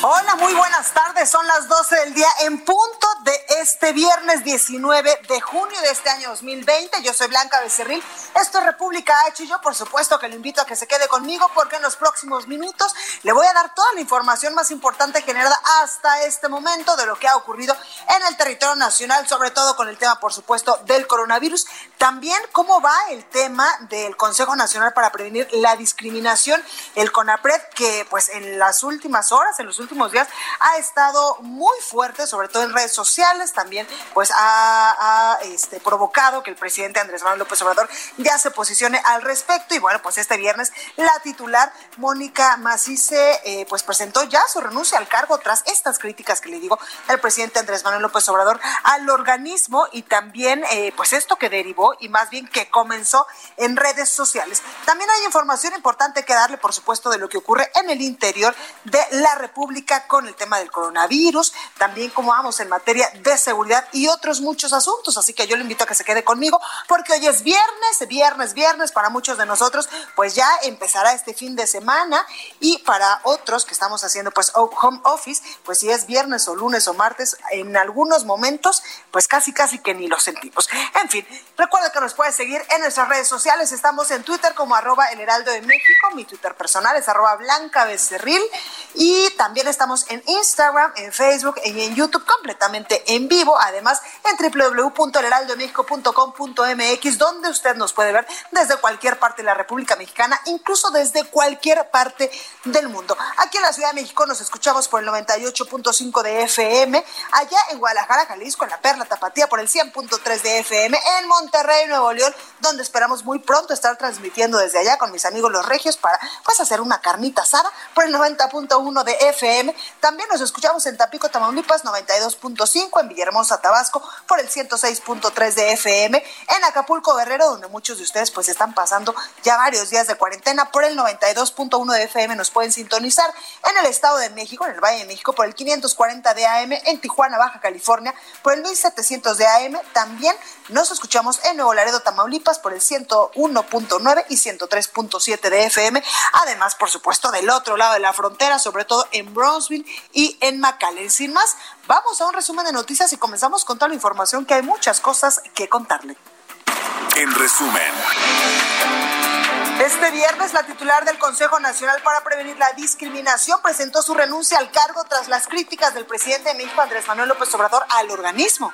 Hola, muy buenas tardes. Son las 12 del día en punto de este viernes 19 de junio de este año 2020. Yo soy Blanca Becerril. Esto es República H y yo por supuesto que le invito a que se quede conmigo porque en los próximos minutos le voy a dar toda la información más importante generada hasta este momento de lo que ha ocurrido en el territorio nacional, sobre todo con el tema por supuesto del coronavirus. También cómo va el tema del Consejo Nacional para Prevenir la Discriminación, el CONAPRED, que pues en las últimas horas, en los últimos días, ha estado muy fuerte, sobre todo en redes sociales, también pues ha, este, provocado que el presidente Andrés Manuel López Obrador ya se posicione al respecto y bueno, pues este viernes la titular Mónica Macice eh, pues presentó ya su renuncia al cargo tras estas críticas que le digo el presidente Andrés Manuel López Obrador al organismo y también eh, pues esto que derivó y más bien que comenzó en redes sociales. También hay información importante que darle, por supuesto, de lo que ocurre en el interior de la República con el tema del coronavirus, también cómo vamos en materia de seguridad y otros muchos asuntos. Así que yo le invito a que se quede conmigo porque hoy es viernes, viernes, viernes para muchos de nosotros, pues ya empezará este fin de semana y para otros que estamos haciendo pues home office, pues si es viernes o lunes o martes, en algunos momentos, pues casi casi que ni lo sentimos. En fin, recuerda que nos puedes seguir en nuestras redes sociales, estamos en Twitter como arroba el heraldo de México, mi Twitter personal es arroba blanca y también estamos en Instagram, en Facebook y en YouTube completamente en vivo, además en www.elheraldodemexico.com.mx donde usted nos puede ver desde cualquier parte de la República Mexicana, incluso desde cualquier parte del mundo. Aquí en la Ciudad de México nos escuchamos por el 98.5 de FM, allá en Guadalajara, Jalisco, en la Perla Tapatía por el 100.3 de FM, en Monterrey, Nuevo León, donde esperamos muy pronto estar transmitiendo desde allá con mis amigos los regios para pues hacer una carnita asada por el 90.1 de FM. También nos escuchamos en Tapico, Tamaulipas 92.5, en Villahermosa, Tabasco por el 106.3 de FM, en Acapulco, Guerrero, donde muchos de ustedes pues están pasando ya varios días de cuarentena por el 92.1 de FM nos pueden sintonizar en el Estado de México, en el Valle de México por el 540 de AM, en Tijuana, Baja California por el 1700 de AM, también nos escuchamos en Nuevo Laredo, Tamaulipas por el 101.9 y 103.7 de FM, además por supuesto del otro lado de la frontera, sobre todo en Brownsville y en McAllen. Sin más, vamos a un resumen de noticias y comenzamos con toda la información que hay muchas cosas que contarle. En resumen. Este viernes, la titular del Consejo Nacional para Prevenir la Discriminación presentó su renuncia al cargo tras las críticas del presidente de México, Andrés Manuel López Obrador, al organismo.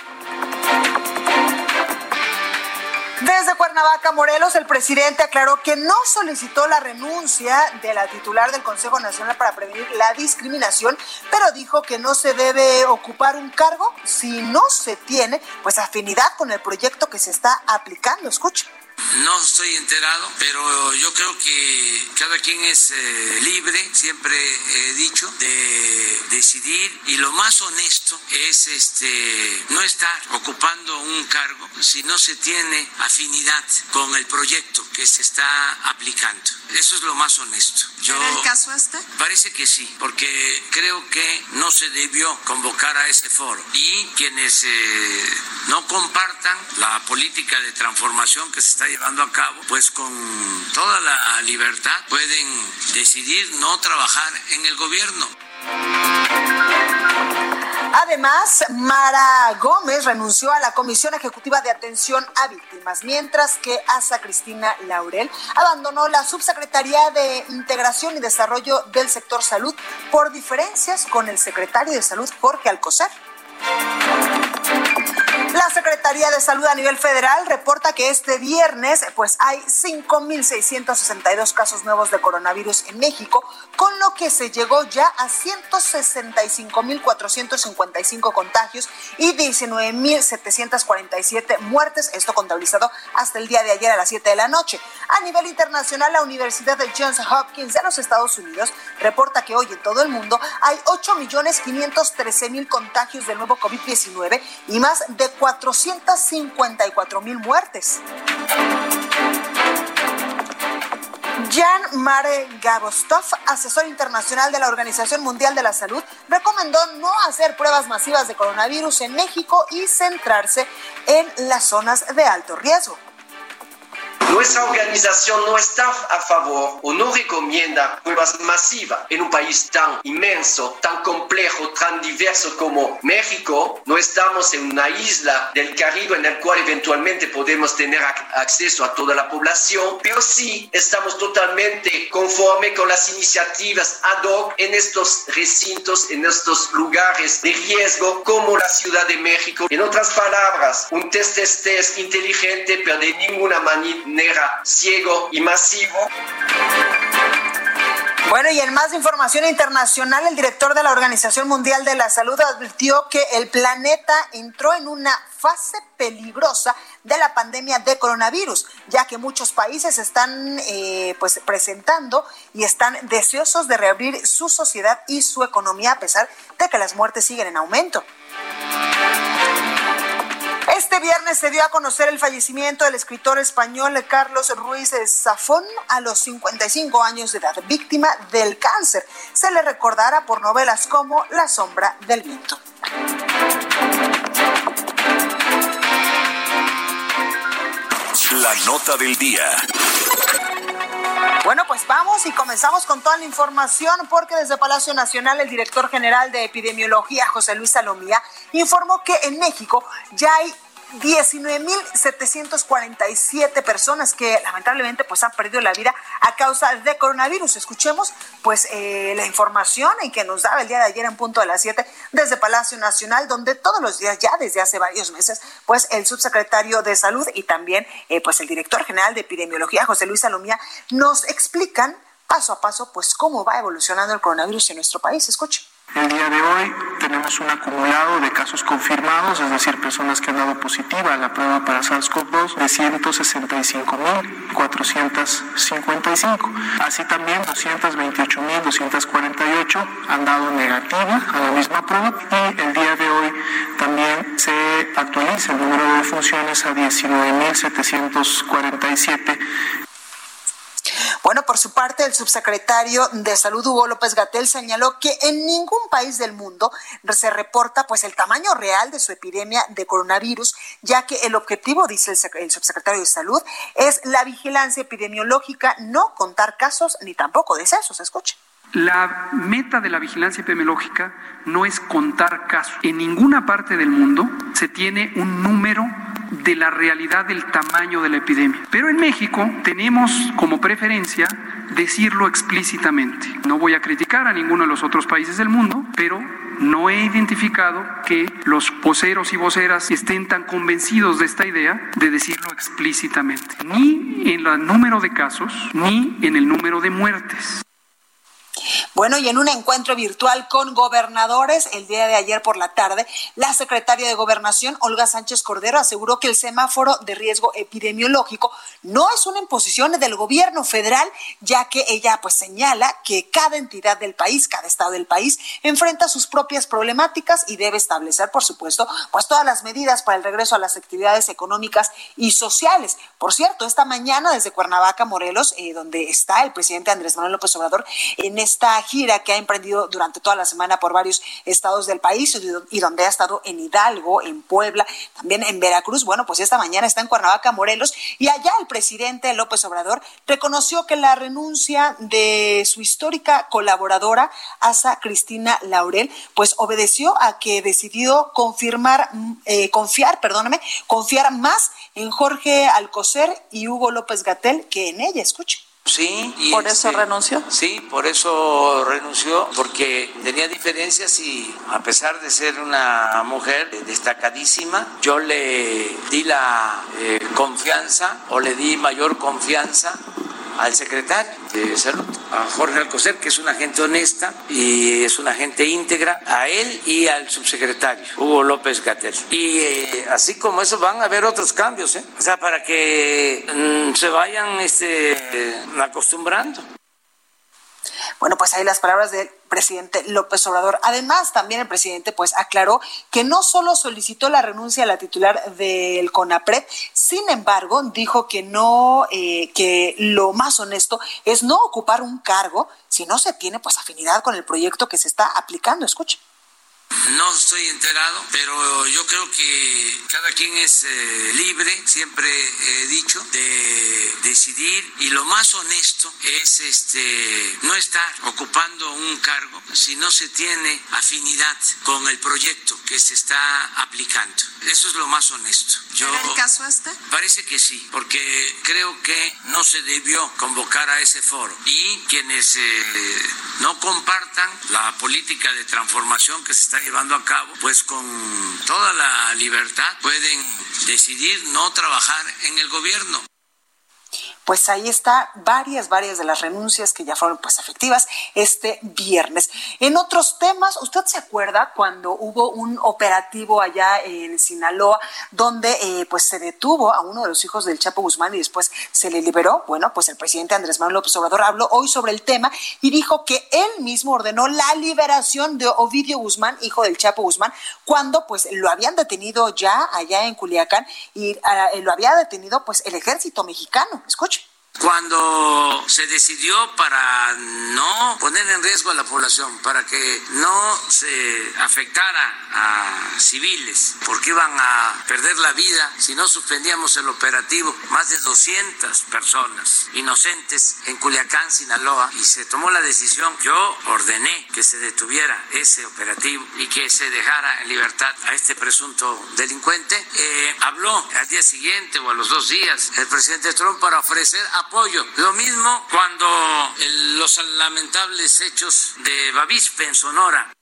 Desde Cuernavaca, Morelos, el presidente aclaró que no solicitó la renuncia de la titular del Consejo Nacional para Prevenir la Discriminación, pero dijo que no se debe ocupar un cargo si no se tiene pues afinidad con el proyecto que se está aplicando. Escucha. No estoy enterado, pero yo creo que cada quien es eh, libre, siempre he dicho, de decidir y lo más honesto es este no estar ocupando un cargo si no se tiene afinidad con el proyecto que se está aplicando. Eso es lo más honesto. Yo, el caso este? Parece que sí, porque creo que no se debió convocar a ese foro y quienes eh, no compartan la política de transformación que se está llevando a cabo, pues con toda la libertad pueden decidir no trabajar en el gobierno. Además, Mara Gómez renunció a la Comisión Ejecutiva de Atención a Víctimas, mientras que Asa Cristina Laurel abandonó la Subsecretaría de Integración y Desarrollo del Sector Salud por diferencias con el secretario de Salud, Jorge Alcocer. La Secretaría de Salud a nivel federal reporta que este viernes pues hay 5.662 casos nuevos de coronavirus en México, con lo que se llegó ya a 165.455 contagios y 19.747 muertes, esto contabilizado hasta el día de ayer a las 7 de la noche. A nivel internacional, la Universidad de Johns Hopkins de los Estados Unidos reporta que hoy en todo el mundo hay 8.513.000 contagios del nuevo COVID-19 y más de 454 mil muertes. Jan Mare Gabostov, asesor internacional de la Organización Mundial de la Salud, recomendó no hacer pruebas masivas de coronavirus en México y centrarse en las zonas de alto riesgo. Nuestra organización no está a favor o no recomienda pruebas masivas en un país tan inmenso, tan complejo, tan diverso como México. No estamos en una isla del Caribe en el cual eventualmente podemos tener acceso a toda la población, pero sí estamos totalmente conforme con las iniciativas ad hoc en estos recintos, en estos lugares de riesgo como la Ciudad de México. En otras palabras, un test test, test inteligente, pero de ninguna manera ciego y masivo. Bueno, y en más información internacional, el director de la Organización Mundial de la Salud advirtió que el planeta entró en una fase peligrosa de la pandemia de coronavirus, ya que muchos países están eh, pues presentando y están deseosos de reabrir su sociedad y su economía a pesar de que las muertes siguen en aumento. Este viernes se dio a conocer el fallecimiento del escritor español Carlos Ruiz Zafón a los 55 años de edad, víctima del cáncer. Se le recordará por novelas como La sombra del viento. La nota del día. Bueno, pues vamos y comenzamos con toda la información porque desde Palacio Nacional el director general de epidemiología, José Luis Salomía, informó que en México ya hay 19.747 personas que lamentablemente pues han perdido la vida a causa de coronavirus. Escuchemos pues eh, la información en que nos daba el día de ayer en punto de las 7 desde Palacio Nacional, donde todos los días ya desde hace varios meses pues el subsecretario de Salud y también eh, pues el director general de Epidemiología, José Luis Salomía, nos explican paso a paso pues cómo va evolucionando el coronavirus en nuestro país. Escuchen. El día de hoy tenemos un acumulado de casos confirmados, es decir, personas que han dado positiva a la prueba para SARS-CoV-2 de 165.455. Así también 228.248 han dado negativa a la misma prueba y el día de hoy también se actualiza el número de defunciones a 19.747 bueno, por su parte, el subsecretario de Salud, Hugo López Gatel, señaló que en ningún país del mundo se reporta pues el tamaño real de su epidemia de coronavirus, ya que el objetivo, dice el, subsecretario de Salud, es la vigilancia epidemiológica, no contar casos ni tampoco decesos. Escuche. La meta de la vigilancia epidemiológica no es contar casos. En ninguna parte del mundo se tiene un número de la realidad del tamaño de la epidemia. Pero en México tenemos como preferencia decirlo explícitamente. No voy a criticar a ninguno de los otros países del mundo, pero no he identificado que los voceros y voceras estén tan convencidos de esta idea de decirlo explícitamente, ni en el número de casos, ni en el número de muertes. Bueno, y en un encuentro virtual con gobernadores el día de ayer por la tarde, la secretaria de Gobernación, Olga Sánchez Cordero, aseguró que el semáforo de riesgo epidemiológico no es una imposición del gobierno federal, ya que ella pues señala que cada entidad del país, cada estado del país, enfrenta sus propias problemáticas y debe establecer, por supuesto, pues todas las medidas para el regreso a las actividades económicas y sociales. Por cierto, esta mañana desde Cuernavaca, Morelos, eh, donde está el presidente Andrés Manuel López Obrador, en esta gira que ha emprendido durante toda la semana por varios estados del país y donde ha estado en Hidalgo, en Puebla, también en Veracruz. Bueno, pues esta mañana está en Cuernavaca, Morelos, y allá el presidente López Obrador reconoció que la renuncia de su histórica colaboradora, Asa Cristina Laurel, pues obedeció a que decidió confirmar, eh, confiar, perdóname, confiar más en Jorge Alcocer y Hugo López Gatel que en ella. Escuche. Sí. Y ¿Por eso este, renunció? Sí, por eso renunció, porque tenía diferencias y a pesar de ser una mujer destacadísima, yo le di la eh, confianza o le di mayor confianza al secretario de salud, a Jorge Alcocer, que es una gente honesta y es una gente íntegra, a él y al subsecretario, Hugo López Gatel. Y eh, así como eso van a haber otros cambios, ¿eh? O sea, para que mm, se vayan este, acostumbrando. Bueno, pues ahí las palabras del presidente López Obrador. Además, también el presidente pues aclaró que no solo solicitó la renuncia a la titular del CONAPRED, sin embargo, dijo que no, eh, que lo más honesto es no ocupar un cargo si no se tiene pues afinidad con el proyecto que se está aplicando. Escuche. No estoy enterado, pero yo creo que cada quien es eh, libre, siempre he dicho, de decidir y lo más honesto es este no estar ocupando un cargo si no se tiene afinidad con el proyecto que se está aplicando. Eso es lo más honesto. Yo, el caso este? Parece que sí, porque creo que no se debió convocar a ese foro y quienes eh, no compartan la política de transformación que se está llevando a cabo, pues con toda la libertad pueden decidir no trabajar en el gobierno pues ahí está varias, varias de las renuncias que ya fueron pues efectivas este viernes. En otros temas, ¿usted se acuerda cuando hubo un operativo allá en Sinaloa donde eh, pues se detuvo a uno de los hijos del Chapo Guzmán y después se le liberó? Bueno, pues el presidente Andrés Manuel López Obrador habló hoy sobre el tema y dijo que él mismo ordenó la liberación de Ovidio Guzmán, hijo del Chapo Guzmán, cuando pues lo habían detenido ya allá en Culiacán y ah, lo había detenido pues el ejército mexicano. Escuche. Cuando se decidió para no poner en riesgo a la población, para que no se afectara a civiles, porque iban a perder la vida si no suspendíamos el operativo, más de 200 personas inocentes en Culiacán, Sinaloa, y se tomó la decisión, yo ordené que se detuviera ese operativo y que se dejara en libertad a este presunto delincuente. Eh, habló al día siguiente o a los dos días el presidente Trump para ofrecer a apoyo. Lo mismo cuando los lamentables hechos de Bavispe en Sonora.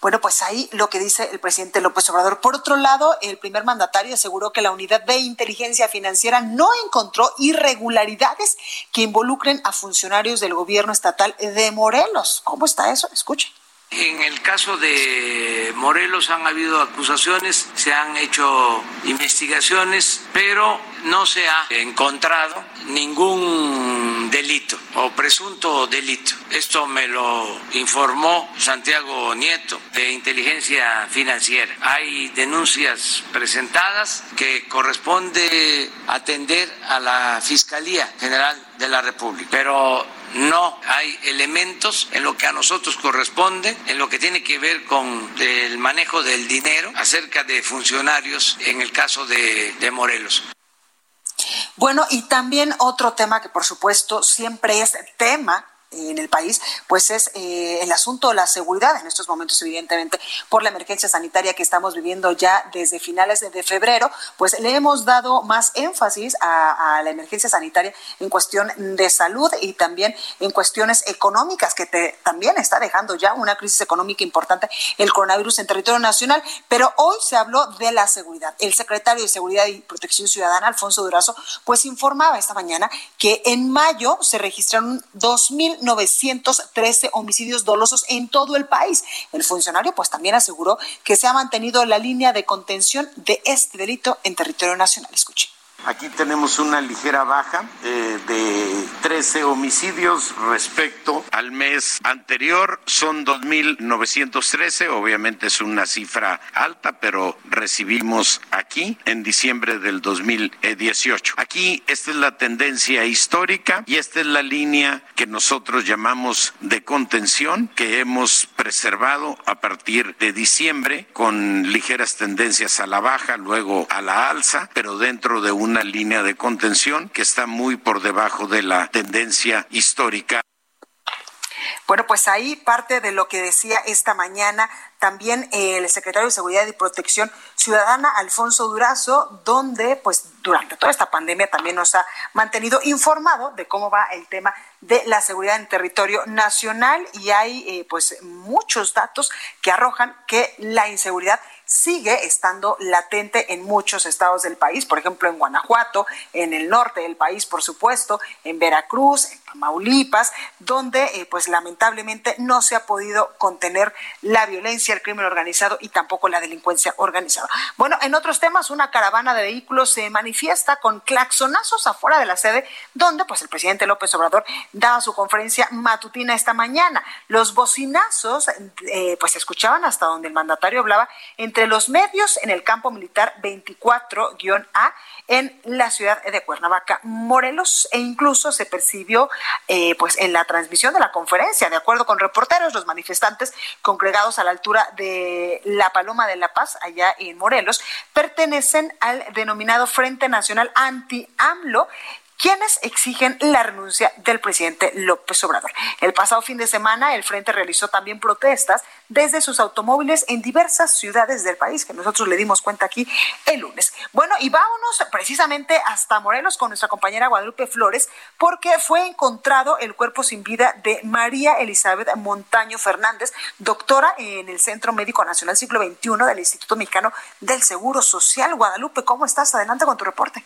Bueno, pues ahí lo que dice el presidente López Obrador. Por otro lado, el primer mandatario aseguró que la unidad de inteligencia financiera no encontró irregularidades que involucren a funcionarios del gobierno estatal de Morelos. ¿Cómo está eso? Escuchen. En el caso de Morelos han habido acusaciones, se han hecho investigaciones, pero no se ha encontrado ningún delito o presunto delito. Esto me lo informó Santiago Nieto de Inteligencia Financiera. Hay denuncias presentadas que corresponde atender a la Fiscalía General de la República, pero no hay elementos en lo que a nosotros corresponde, en lo que tiene que ver con el manejo del dinero acerca de funcionarios en el caso de, de Morelos. Bueno, y también otro tema que por supuesto siempre es tema en el país, pues es eh, el asunto de la seguridad en estos momentos, evidentemente, por la emergencia sanitaria que estamos viviendo ya desde finales de, febrero, pues le hemos dado más énfasis a, la emergencia sanitaria en cuestión de salud y también en cuestiones económicas, que también está dejando ya una crisis económica importante el coronavirus en territorio nacional, pero hoy se habló de la seguridad. El secretario de Seguridad y Protección Ciudadana, Alfonso Durazo, pues informaba esta mañana que en mayo se registraron 2.000 913 homicidios dolosos en todo el país. El funcionario pues también aseguró que se ha mantenido la línea de contención de este delito en territorio nacional. Escuche. Aquí tenemos una ligera baja eh, de 13 homicidios respecto al mes anterior. Son 2.913, obviamente es una cifra alta, pero recibimos aquí en diciembre del 2018. Aquí esta es la tendencia histórica y esta es la línea que nosotros llamamos de contención que hemos preservado a partir de diciembre con ligeras tendencias a la baja, luego a la alza, pero dentro de un una línea de contención que está muy por debajo de la tendencia histórica. Bueno, pues ahí parte de lo que decía esta mañana también el secretario de Seguridad y Protección Ciudadana, Alfonso Durazo, donde pues durante toda esta pandemia también nos ha mantenido informado de cómo va el tema de la seguridad en territorio nacional y hay eh, pues muchos datos que arrojan que la inseguridad sigue estando latente en muchos estados del país, por ejemplo en Guanajuato, en el norte del país, por supuesto, en Veracruz, en Tamaulipas, donde eh, pues lamentablemente no se ha podido contener la violencia, el crimen organizado y tampoco la delincuencia organizada. Bueno, en otros temas, una caravana de vehículos se manifiesta con claxonazos afuera de la sede, donde pues el presidente López Obrador daba su conferencia matutina esta mañana. Los bocinazos eh, pues se escuchaban hasta donde el mandatario hablaba entre los medios en el campo militar 24-A en la ciudad de Cuernavaca, Morelos, e incluso se percibió eh, pues en la transmisión de la conferencia, de acuerdo con reporteros, los manifestantes congregados a la altura de la Paloma de la Paz, allá en Morelos, pertenecen al denominado Frente Nacional Anti-AMLO, quienes exigen la renuncia del presidente López Obrador. El pasado fin de semana, el Frente realizó también protestas desde sus automóviles en diversas ciudades del país, que nosotros le dimos cuenta aquí el lunes. Bueno, y vámonos precisamente hasta Morelos con nuestra compañera Guadalupe Flores, porque fue encontrado el cuerpo sin vida de María Elizabeth Montaño Fernández, doctora en el Centro Médico Nacional Siglo XXI del Instituto Mexicano del Seguro Social. Guadalupe, ¿cómo estás? Adelante con tu reporte.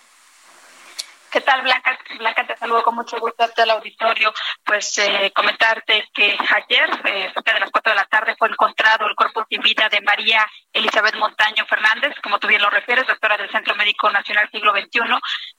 ¿Qué tal, Blanca? Blanca, te saludo con mucho gusto a el auditorio. Pues eh, comentarte que ayer, eh, cerca de las cuatro de la tarde, fue encontrado el cuerpo sin vida de María Elizabeth Montaño Fernández, como tú bien lo refieres, doctora del Centro Médico Nacional Siglo XXI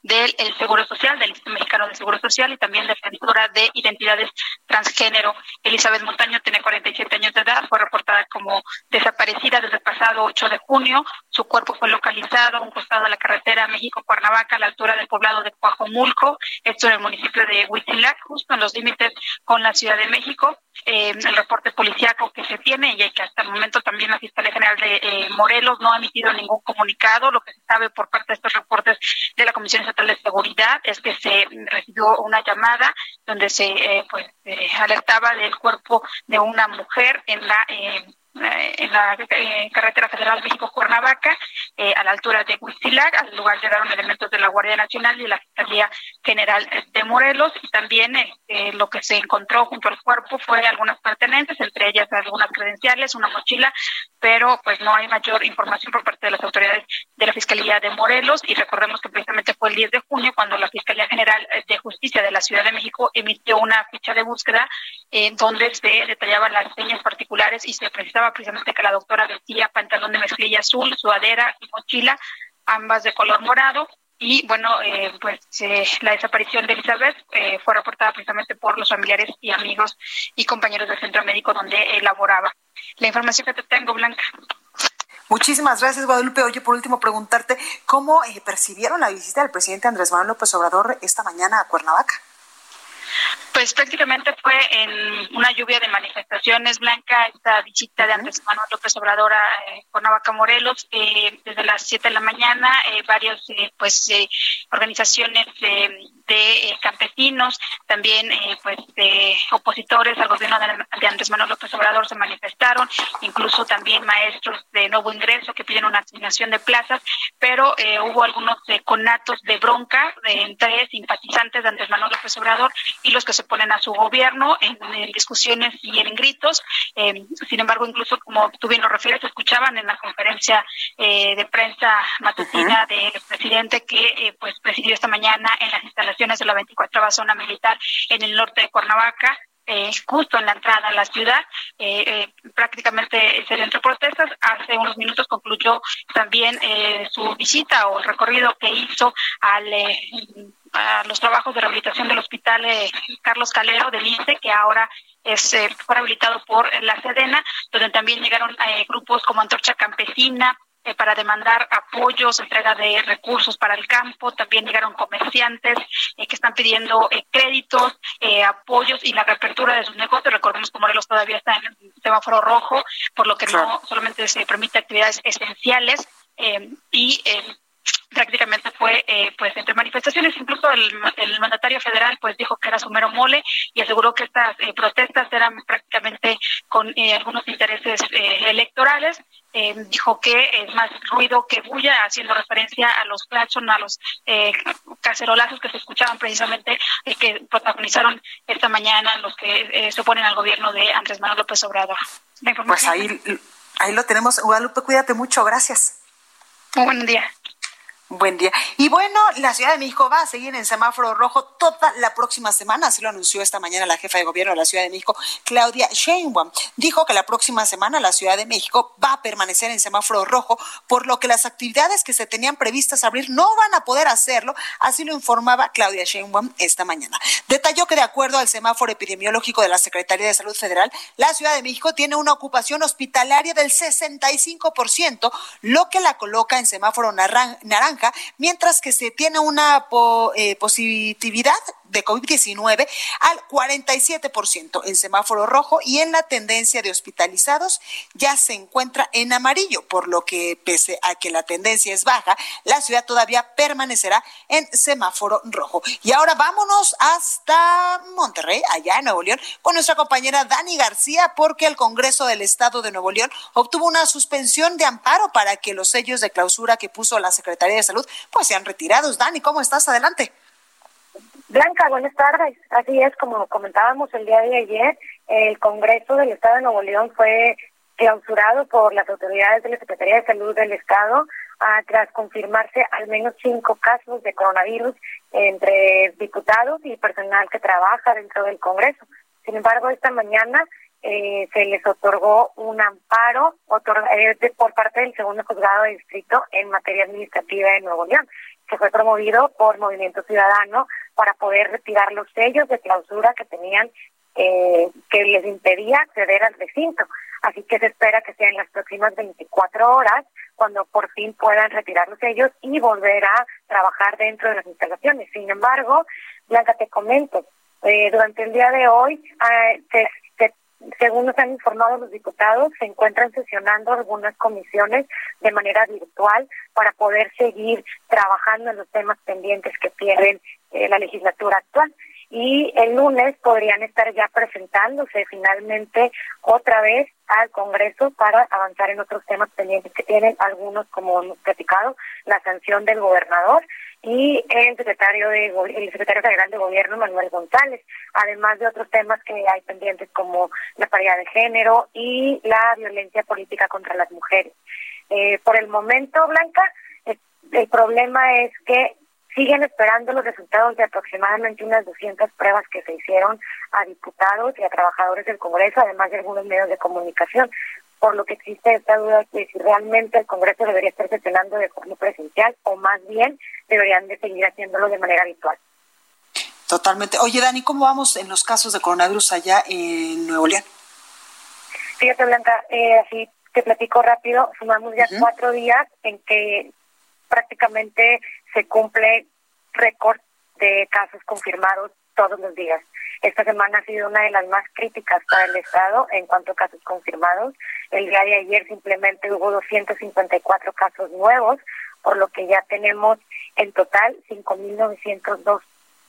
del Seguro Social, del Instituto Mexicano de Seguro Social y también defensora de identidades transgénero. Elizabeth Montaño tiene 47 años de edad, fue reportada como desaparecida desde el pasado 8 de junio. Su cuerpo fue localizado a un costado de la carretera México-Cuernavaca, a la altura del poblado de Coajomulco, esto en el municipio de Huitzilac, justo en los límites con la Ciudad de México. Eh, el reporte policiaco que se tiene y que hasta el momento también la Fiscalía General de eh, Morelos no ha emitido ningún comunicado. Lo que se sabe por parte de estos reportes de la Comisión Estatal de Seguridad es que se recibió una llamada donde se eh, pues alertaba del cuerpo de una mujer en la eh, en la eh, carretera federal México-Cuernavaca, eh, a la altura de Huitzilac. Al lugar llegaron elementos de la Guardia Nacional y la Fiscalía General de Morelos. Y también lo que se encontró junto al cuerpo fue algunas pertenencias, entre ellas algunas credenciales, una mochila, pero pues no hay mayor información por parte de las autoridades de la Fiscalía de Morelos. Y recordemos que precisamente fue el 10 de junio cuando la Fiscalía General de Justicia de la Ciudad de México emitió una ficha de búsqueda donde se detallaban las señas particulares y se precisaba precisamente que la doctora vestía pantalón de mezclilla azul, sudadera y mochila, ambas de color morado. Y bueno, eh, pues eh, la desaparición de Elizabeth eh, fue reportada precisamente por los familiares y amigos y compañeros del centro médico donde laboraba. La información que te tengo, Blanca. Muchísimas gracias, Guadalupe. Oye, por último, preguntarte, ¿cómo percibieron la visita del presidente Andrés Manuel López Obrador esta mañana a Cuernavaca? Pues prácticamente fue en una lluvia de manifestaciones, Blanca, esta visita de Andrés Manuel López Obrador a eh, Cuernavaca, Morelos, eh, desde las 7 de la mañana, eh, varias pues organizaciones de campesinos, también pues de opositores al gobierno de, Andrés Manuel López Obrador se manifestaron, incluso también maestros de nuevo ingreso que piden una asignación de plazas, pero hubo algunos conatos de bronca entre simpatizantes de Andrés Manuel López Obrador y los que se ponen a su gobierno en, discusiones y en gritos. Eh, sin embargo, incluso como tú bien lo refieres, escuchaban en la conferencia eh, de prensa matutina del presidente que eh, pues presidió esta mañana en las instalaciones de la 24 zona militar en el norte de Cuernavaca. justo en la entrada a la ciudad, prácticamente se entre protestas. Hace unos minutos concluyó también su visita o el recorrido que hizo al a los trabajos de rehabilitación del hospital eh, Carlos Calero del INSE, que ahora es, eh, fue rehabilitado por la Sedena, donde también llegaron eh, grupos como Antorcha Campesina, para demandar apoyos, entrega de recursos para el campo. También llegaron comerciantes que están pidiendo créditos, apoyos y la reapertura de sus negocios. Recordemos que Morelos todavía está en el semáforo rojo, por lo que no solamente se permite actividades esenciales. y prácticamente fue eh, pues entre manifestaciones incluso el, mandatario federal pues dijo que era su mero mole y aseguró que estas eh, protestas eran con algunos intereses electorales. dijo que es más ruido que bulla, haciendo referencia a los claxon, a los cacerolazos que se escuchaban precisamente y que protagonizaron esta mañana los que se oponen al gobierno de Andrés Manuel López Obrador. Pues ahí, ahí lo tenemos. Guadalupe, cuídate mucho. Gracias. Muy buen día. Buen día. Y bueno, la Ciudad de México va a seguir en semáforo rojo toda la próxima semana, así lo anunció esta mañana la jefa de gobierno de la Ciudad de México, Claudia Sheinbaum. Dijo que la próxima semana la Ciudad de México va a permanecer en semáforo rojo, por lo que las actividades que se tenían previstas abrir no van a poder hacerlo, así lo informaba Claudia Sheinbaum esta mañana. Detalló que de acuerdo al semáforo epidemiológico de la Secretaría de Salud Federal, la Ciudad de México tiene una ocupación hospitalaria del 65%, lo que la coloca en semáforo naranja mientras que se tiene una eh, positividad de COVID-19 al 47% en semáforo rojo y en la tendencia de hospitalizados ya se encuentra en amarillo, por lo que pese a que la tendencia es baja, la ciudad todavía permanecerá en semáforo rojo. Y ahora vámonos hasta Monterrey, allá en Nuevo León, con nuestra compañera Dani García, porque el Congreso del Estado de Nuevo León obtuvo una suspensión de amparo para que los sellos de clausura que puso la Secretaría de Salud pues sean retirados. Dani, ¿cómo estás? Adelante. Blanca, buenas tardes. Así es, como comentábamos el día de ayer, el Congreso del Estado de Nuevo León fue clausurado por las autoridades de la Secretaría de Salud del Estado ah, tras confirmarse al menos cinco casos de coronavirus entre diputados y personal que trabaja dentro del Congreso. Sin embargo, esta mañana eh, se les otorgó un amparo eh, por parte del segundo juzgado de distrito en materia administrativa de Nuevo León, que fue promovido por Movimiento Ciudadano para poder retirar los sellos de clausura que tenían eh, que les impedía acceder al recinto. Así que se espera que sea en las próximas 24 horas cuando por fin puedan retirar los sellos y volver a trabajar dentro de las instalaciones. Sin embargo, Blanca, te comento, eh, durante el día de hoy, eh, según nos han informado los diputados, se encuentran sesionando algunas comisiones de manera virtual para poder seguir trabajando en los temas pendientes que tienen eh, la legislatura actual. Y el lunes podrían estar ya presentándose finalmente otra vez al Congreso para avanzar en otros temas pendientes que tienen, algunos, como hemos platicado, la sanción del gobernador y el secretario de el secretario general de gobierno Manuel González, además de otros temas que hay pendientes como la paridad de género y la violencia política contra las mujeres. Eh, por el momento, Blanca, el problema es que siguen esperando los resultados de aproximadamente unas 200 pruebas que se hicieron a diputados y a trabajadores del Congreso, además de algunos medios de comunicación, por lo que existe esta duda de si realmente el Congreso debería estar sesionando de forma presencial o más bien deberían de seguir haciéndolo de manera habitual. Totalmente. Oye, Dani, ¿cómo vamos en los casos de coronavirus allá en Nuevo León? Fíjate, Blanca, eh, así te platico rápido, sumamos ya cuatro días en que prácticamente se cumple récord de casos confirmados todos los días. Esta semana ha sido una de las más críticas para el Estado en cuanto a casos confirmados. El día de ayer simplemente hubo 254 casos nuevos, por lo que ya tenemos en total 5.902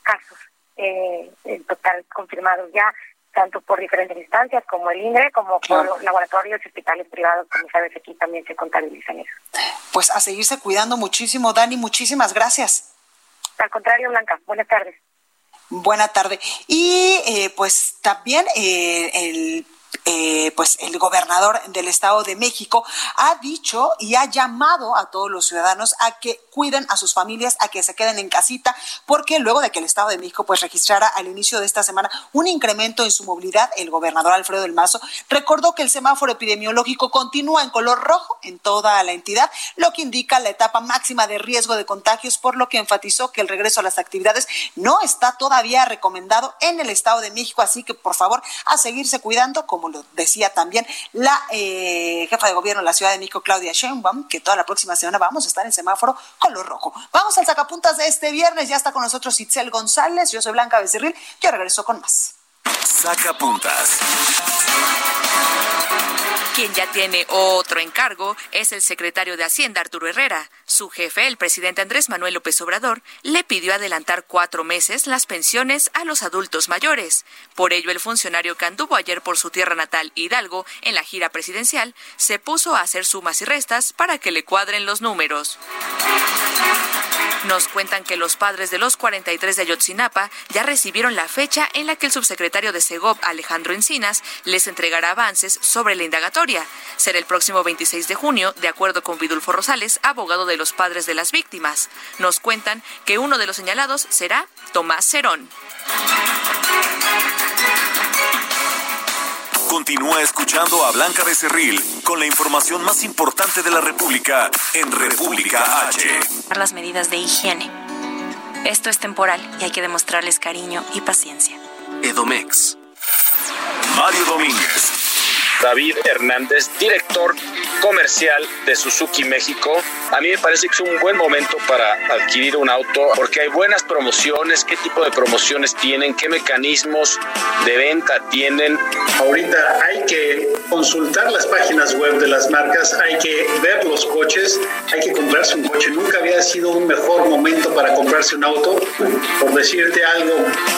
casos eh, en total confirmados ya tanto por diferentes instancias como el INRE, como por laboratorios y hospitales privados, como sabes, aquí también se contabilizan eso. Pues a seguirse cuidando muchísimo, Dani, muchísimas gracias. Al contrario, Blanca, buenas tardes. Buena tarde. Y eh, pues también eh, el eh, pues el gobernador del Estado de México ha dicho y ha llamado a todos los ciudadanos a que cuiden a sus familias, a que se queden en casita, porque luego de que el Estado de México pues registrara al inicio de esta semana un incremento en su movilidad, el gobernador Alfredo del Mazo recordó que el semáforo epidemiológico continúa en color rojo en toda la entidad, lo que indica la etapa máxima de riesgo de contagios, por lo que enfatizó que el regreso a las actividades no está todavía recomendado en el Estado de México, así que por favor a seguirse cuidando lo decía también la eh, jefa de gobierno de la Ciudad de México, Claudia Sheinbaum, que toda la próxima semana vamos a estar en semáforo color rojo. Vamos al sacapuntas de este viernes, ya está con nosotros Itzel González, yo soy Blanca Becerril, yo regreso con más. Sacapuntas. Quien ya tiene otro encargo es el secretario de Hacienda, Arturo Herrera. Su jefe, el presidente Andrés Manuel López Obrador, le pidió adelantar cuatro meses las pensiones a los adultos mayores. Por ello, el funcionario que anduvo ayer por su tierra natal, Hidalgo, en la gira presidencial, se puso a hacer sumas y restas para que le cuadren los números. Nos cuentan que los padres de los 43 de Ayotzinapa ya recibieron la fecha en la que el subsecretario de Segov, Alejandro Encinas, les entregará avances sobre la indagatoria. Será el próximo 26 de junio, de acuerdo con Vidulfo Rosales, abogado de los padres de las víctimas. Nos cuentan que uno de los señalados será Tomás Cerón. Continúa escuchando a Blanca Becerril con la información más importante de la República en República H. Las medidas de higiene. Esto es temporal y hay que demostrarles cariño y paciencia. Edomex. Mario Domínguez. David Hernández, director comercial de Suzuki México. A mí me parece que es un buen momento para adquirir un auto porque hay buenas promociones, qué tipo de promociones tienen, qué mecanismos de venta tienen. Ahorita hay que consultar las páginas web de las marcas, hay que ver los coches, hay que comprarse un coche. Nunca había sido un mejor momento para comprarse un auto. Por decirte algo,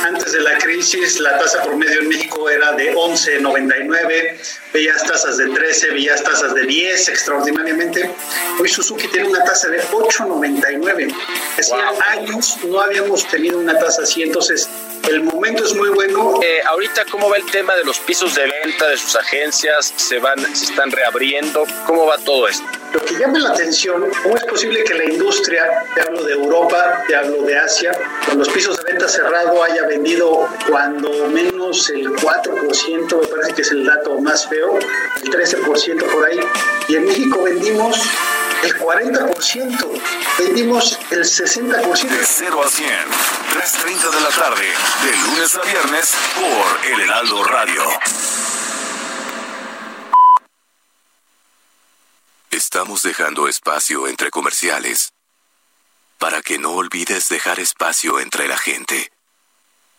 antes de la crisis la tasa promedio en México era de 11.99 veías tasas de 13, veías tasas de 10 extraordinariamente. Hoy Suzuki tiene una tasa de 8,99. Hacía años no habíamos tenido una tasa así, entonces el momento es muy bueno. Eh, ahorita, ¿cómo va el tema de los pisos de venta de sus agencias? ¿Se van, se están reabriendo? ¿Cómo va todo esto? Lo que llama la atención, ¿cómo es posible que la industria, te hablo de Europa, te hablo de Asia, con los pisos de venta cerrado haya vendido cuando menos el 4%, me parece que es el dato más feo, el 13% por ahí, y en México vendimos el 40%, vendimos el 60%. De 0 a 100, 3.30 de la tarde, de lunes a viernes, por El Heraldo Radio. Estamos dejando espacio entre comerciales para que no olvides dejar espacio entre la gente.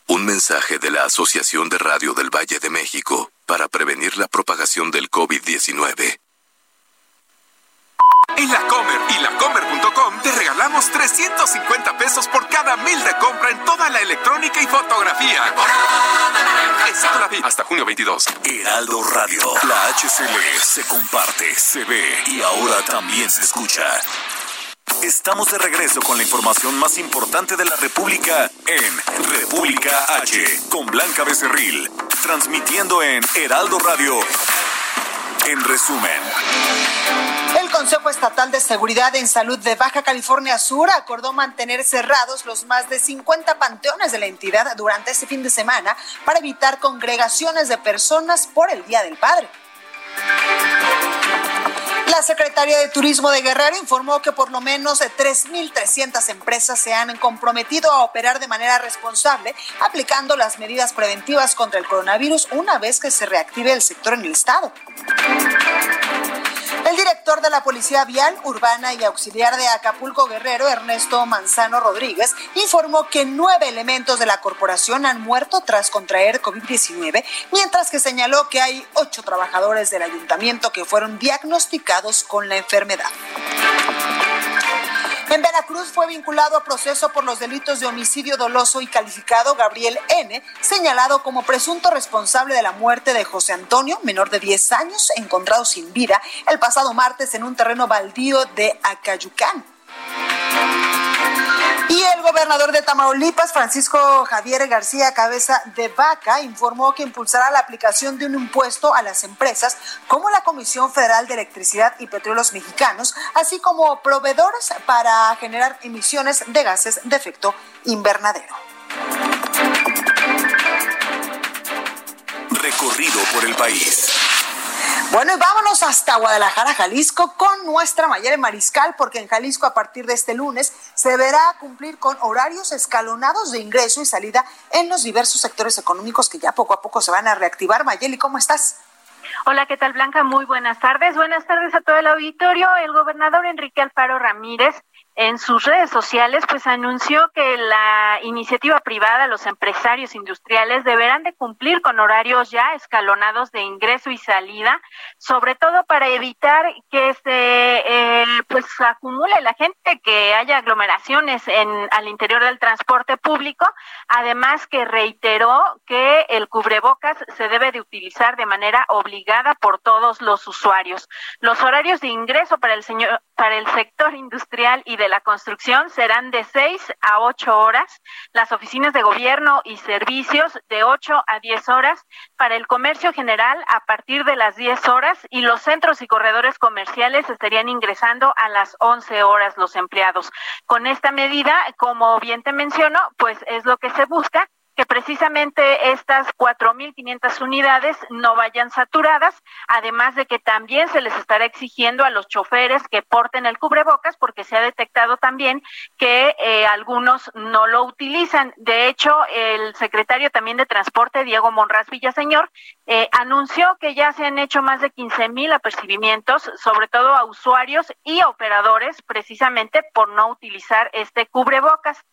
Un mensaje de la Asociación de Radio del Valle de México para prevenir la propagación del COVID-19. En la Comer y lacomer.com te regalamos 350 pesos por cada mil de compra en toda la electrónica y fotografía. Hasta junio 22. Heraldo Radio. La HCL se comparte, se ve y ahora también se escucha. Estamos de regreso con la información más importante de la República en República H con Blanca Becerril, transmitiendo en Heraldo Radio. En resumen. El Consejo Estatal de Seguridad en Salud de Baja California Sur acordó mantener cerrados los más de 50 panteones de la entidad durante este fin de semana para evitar congregaciones de personas por el Día del Padre. La secretaria de Turismo de Guerrero informó que por lo menos 3.300 empresas se han comprometido a operar de manera responsable, aplicando las medidas preventivas contra el coronavirus una vez que se reactive el sector en el estado. Director de la Policía Vial, Urbana y Auxiliar de Acapulco Guerrero, Ernesto Manzano Rodríguez, informó que nueve elementos de la corporación han muerto tras contraer COVID-19, mientras que señaló que hay ocho trabajadores del ayuntamiento que fueron diagnosticados con la enfermedad. En Veracruz fue vinculado a proceso por los delitos de homicidio doloso y calificado Gabriel N., señalado como presunto responsable de la muerte de José Antonio, menor de 10 años, encontrado sin vida el pasado martes en un terreno baldío de Acayucán. Gobernador de Tamaulipas, Francisco Javier García Cabeza de Vaca, informó que impulsará la aplicación de un impuesto a las empresas como la Comisión Federal de Electricidad y Petróleos Mexicanos, así como proveedores para generar emisiones de gases de efecto invernadero. Recorrido por el país. Bueno, y vámonos hasta Guadalajara, Jalisco, con nuestra Mayere Mariscal, porque en Jalisco a partir de este lunes se deberá cumplir con horarios escalonados de ingreso y salida en los diversos sectores económicos que ya poco a poco se van a reactivar. Mayeli, ¿cómo estás? Hola, ¿qué tal Blanca? Muy buenas tardes. Buenas tardes a todo el auditorio. El gobernador Enrique Alfaro Ramírez en sus redes sociales, pues anunció que la iniciativa privada, los empresarios industriales deberán de cumplir con horarios ya escalonados de ingreso y salida, sobre todo para evitar que se eh, pues acumule la gente, que haya aglomeraciones en al interior del transporte público, además que reiteró que el cubrebocas se debe de utilizar de manera obligada por todos los usuarios. Los horarios de ingreso para el señor para el sector industrial y de la construcción serán de 6 a 8 horas, las oficinas de gobierno y servicios de 8 a 10 horas, para el comercio general a partir de las 10 horas. Y los centros y corredores comerciales estarían ingresando a las 11 horas los empleados. Con esta medida, como bien te menciono, pues es lo que se busca que precisamente estas 4.500 unidades no vayan saturadas, además de que también se les estará exigiendo a los choferes que porten el cubrebocas, porque se ha detectado también que eh, algunos no lo utilizan. De hecho, el secretario también de Transporte, Diego Monraz Villaseñor, eh, anunció que ya se han hecho más de 15.000 apercibimientos, sobre todo a usuarios y operadores, precisamente por no utilizar este cubrebocas.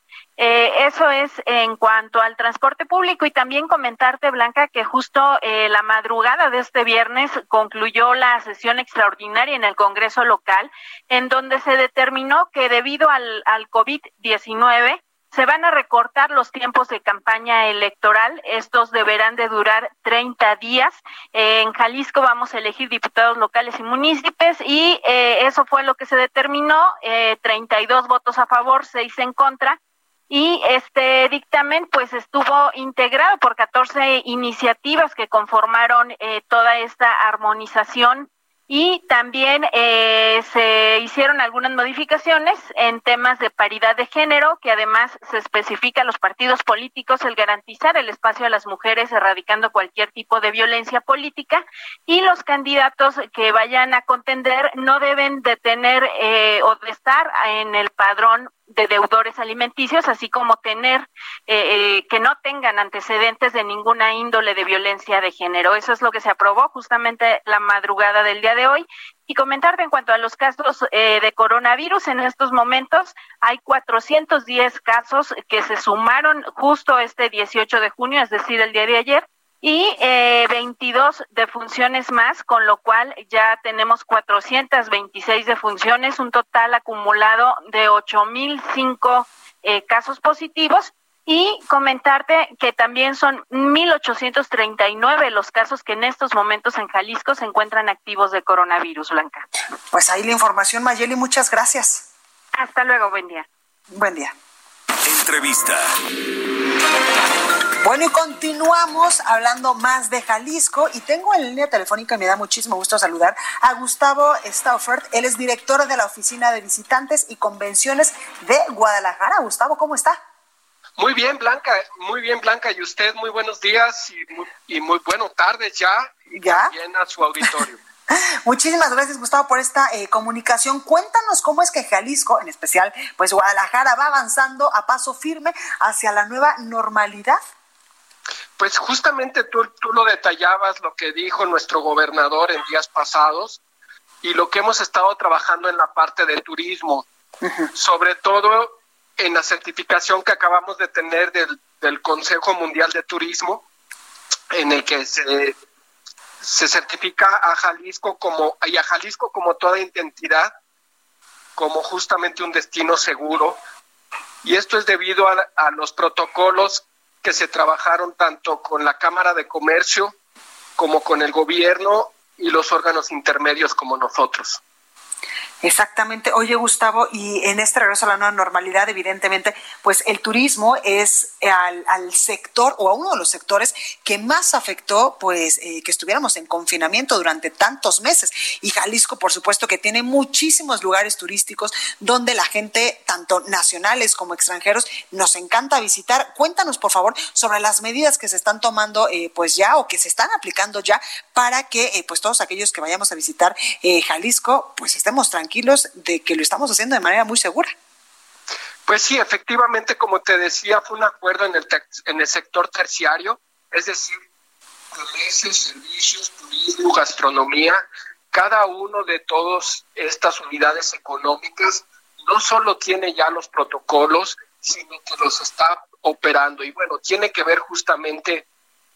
Eh, eso es en cuanto al transporte público y también comentarte, Blanca, que justo eh, la madrugada de este viernes concluyó la sesión extraordinaria en el Congreso local, en donde se determinó que debido al, al COVID-19, se van a recortar los tiempos de campaña electoral. Estos deberán de durar 30 días. Eh, en Jalisco vamos a elegir diputados locales y municipios y eso fue lo que se determinó. Eh, 32 votos a favor, 6 en contra y este dictamen pues estuvo integrado por 14 iniciativas que conformaron eh, toda esta armonización. Y también eh, se hicieron algunas modificaciones en temas de paridad de género, que además se especifica a los partidos políticos el garantizar el espacio a las mujeres erradicando cualquier tipo de violencia política. Y los candidatos que vayan a contender no deben de tener eh, o de estar en el padrón de deudores alimenticios, así como tener eh, eh, que no tengan antecedentes de ninguna índole de violencia de género. Eso es lo que se aprobó justamente la madrugada del día de hoy. Y comentarte en cuanto a los casos eh, de coronavirus, en estos momentos hay 410 casos que se sumaron justo este 18 de junio, es decir, el día de ayer, y eh, 22 defunciones más, con lo cual ya tenemos 426 defunciones, un total acumulado de 8.005 eh, casos positivos. Y comentarte que también son 1.839 los casos que en estos momentos en Jalisco se encuentran activos de coronavirus, Blanca. Pues ahí la información, Mayeli, muchas gracias. Hasta luego, buen día. Buen día. Entrevista. Bueno, y continuamos hablando más de Jalisco y tengo en línea telefónica y me da muchísimo gusto saludar a Gustavo Staufert. Él es director de la Oficina de Visitantes y Convenciones de Guadalajara. Gustavo, ¿cómo está? Muy bien, Blanca, muy bien, Blanca. Y usted, muy buenos días y muy, y muy buenas tardes ya. Y ¿Ya? también a su auditorio. Muchísimas gracias, Gustavo, por esta eh, comunicación. Cuéntanos cómo es que Jalisco, en especial, pues Guadalajara, va avanzando a paso firme hacia la nueva normalidad. Pues justamente tú, tú lo detallabas, lo que dijo nuestro gobernador en días pasados y lo que hemos estado trabajando en la parte del turismo, sobre todo en la certificación que acabamos de tener del, del Consejo Mundial de Turismo, en el que se, se certifica a Jalisco como y a Jalisco como toda identidad como justamente un destino seguro. Y esto es debido a, a los protocolos que se trabajaron tanto con la Cámara de Comercio como con el gobierno y los órganos intermedios como nosotros. Exactamente. Oye, Gustavo, y en este regreso a la nueva normalidad, evidentemente, pues el turismo es al, al sector o a uno de los sectores que más afectó, pues, eh, que estuviéramos en confinamiento durante tantos meses. Y Jalisco, por supuesto, que tiene muchísimos lugares turísticos donde la gente, tanto nacionales como extranjeros, nos encanta visitar. Cuéntanos, por favor, sobre las medidas que se están tomando, eh, pues ya, o que se están aplicando ya, para que, eh, pues, todos aquellos que vayamos a visitar eh, Jalisco, pues, estemos tranquilos de que lo estamos haciendo de manera muy segura. Pues sí, efectivamente, como te decía, fue un acuerdo en el, en el sector terciario, es decir, comercio, servicios, turismo, gastronomía, cada uno de todas estas unidades económicas no solo tiene ya los protocolos, sino que los está operando. Y bueno, tiene que ver justamente